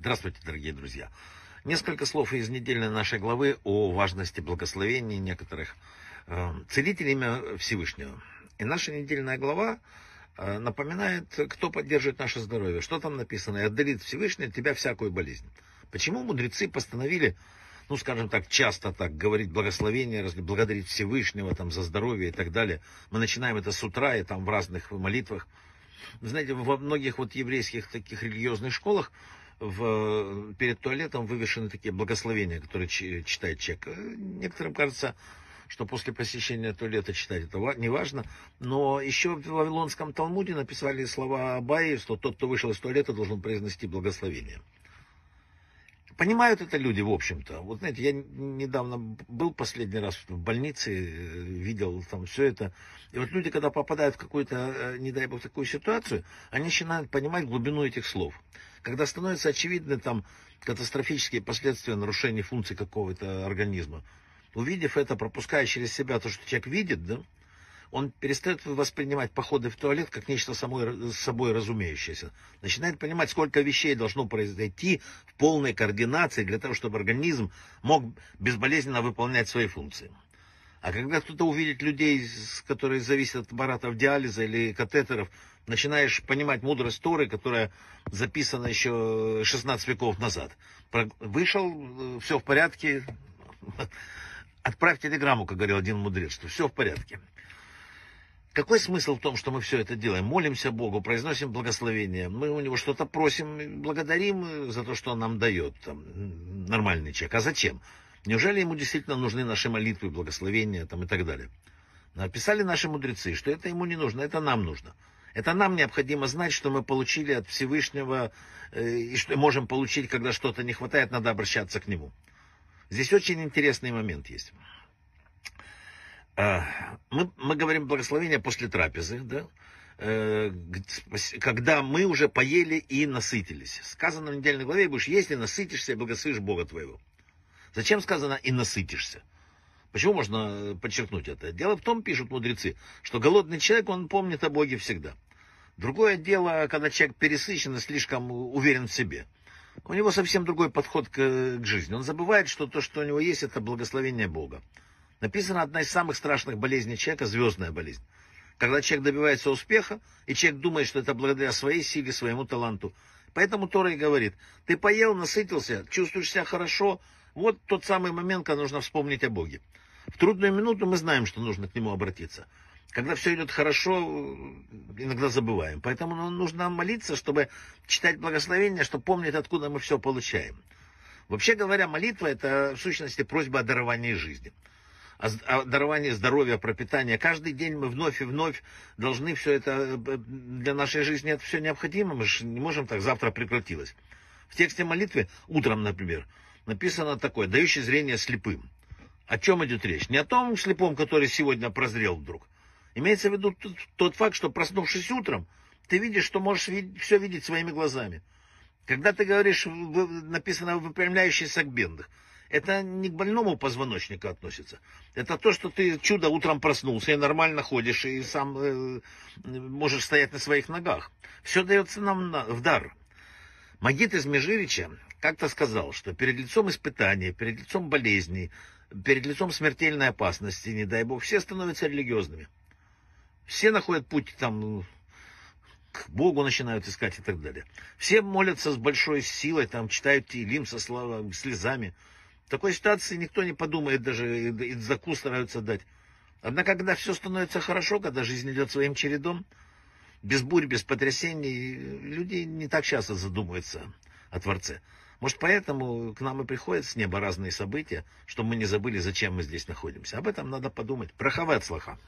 Здравствуйте, дорогие друзья. Несколько слов из недельной нашей главы о важности благословений некоторых э, целителей имя Всевышнего. И наша недельная глава э, напоминает, кто поддерживает наше здоровье. Что там написано? «И отдалит Всевышний от тебя всякую болезнь». Почему мудрецы постановили, ну, скажем так, часто так говорить благословение, благодарить Всевышнего там, за здоровье и так далее. Мы начинаем это с утра и там в разных молитвах. Вы знаете, во многих вот еврейских таких религиозных школах в, перед туалетом вывешены такие благословения, которые читает человек. Некоторым кажется, что после посещения туалета читать это не важно. Но еще в Вавилонском Талмуде написали слова Абаи, что тот, кто вышел из туалета, должен произнести благословение. Понимают это люди, в общем-то. Вот знаете, я недавно был последний раз в больнице, э, видел там все это. И вот люди, когда попадают в какую-то, э, не дай бог, такую ситуацию, они начинают понимать глубину этих слов. Когда становятся очевидны там катастрофические последствия нарушения функций какого-то организма, увидев это, пропуская через себя то, что человек видит, да, он перестает воспринимать походы в туалет как нечто самой, собой разумеющееся. Начинает понимать, сколько вещей должно произойти в полной координации для того, чтобы организм мог безболезненно выполнять свои функции. А когда кто-то увидит людей, которые зависят от аппаратов диализа или катетеров, начинаешь понимать мудрость Торы, которая записана еще 16 веков назад. Вышел, все в порядке, отправь телеграмму, как говорил один мудрец, что все в порядке. Какой смысл в том, что мы все это делаем? Молимся Богу, произносим благословение, мы у него что-то просим, благодарим за то, что он нам дает, там, нормальный человек. А зачем? Неужели ему действительно нужны наши молитвы, благословения там, и так далее? Написали наши мудрецы, что это ему не нужно, это нам нужно. Это нам необходимо знать, что мы получили от Всевышнего, э, и что можем получить, когда что-то не хватает, надо обращаться к нему. Здесь очень интересный момент есть. А, мы, мы говорим благословение после трапезы, да? Э, когда мы уже поели и насытились. Сказано в недельной главе, будешь есть и насытишься, и благословишь Бога твоего. Зачем сказано и насытишься? Почему можно подчеркнуть это? Дело в том, пишут мудрецы, что голодный человек, он помнит о Боге всегда. Другое дело, когда человек пересыщен и слишком уверен в себе. У него совсем другой подход к, к жизни. Он забывает, что то, что у него есть, это благословение Бога. Написано, одна из самых страшных болезней человека – звездная болезнь. Когда человек добивается успеха, и человек думает, что это благодаря своей силе, своему таланту. Поэтому Тора и говорит, ты поел, насытился, чувствуешь себя хорошо, вот тот самый момент, когда нужно вспомнить о Боге. В трудную минуту мы знаем, что нужно к Нему обратиться. Когда все идет хорошо, иногда забываем. Поэтому нужно молиться, чтобы читать благословение, чтобы помнить, откуда мы все получаем. Вообще говоря, молитва – это в сущности просьба о даровании жизни о даровании здоровья, пропитания. Каждый день мы вновь и вновь должны все это, э, для нашей жизни это все необходимо. Мы же не можем так, завтра прекратилось. В тексте молитвы, утром, например, написано такое, дающий зрение слепым. О чем идет речь? Не о том слепом, который сегодня прозрел вдруг. Имеется в виду тот, факт, что проснувшись утром, ты видишь, что можешь все видеть своими глазами. Когда ты говоришь, написано выпрямляющийся к бедных, это не к больному позвоночнику относится. Это то, что ты чудо утром проснулся и нормально ходишь, и сам э, можешь стоять на своих ногах. Все дается нам на, в дар. Магит из Межирича как-то сказал, что перед лицом испытаний, перед лицом болезней, перед лицом смертельной опасности, не дай бог, все становятся религиозными. Все находят путь там к Богу начинают искать и так далее. Все молятся с большой силой, там читают Тилим со слезами. В такой ситуации никто не подумает, даже и заку стараются дать. Однако, когда все становится хорошо, когда жизнь идет своим чередом, без бурь, без потрясений, люди не так часто задумываются о Творце. Может, поэтому к нам и приходят с неба разные события, чтобы мы не забыли, зачем мы здесь находимся. Об этом надо подумать. Прохавай от слаха.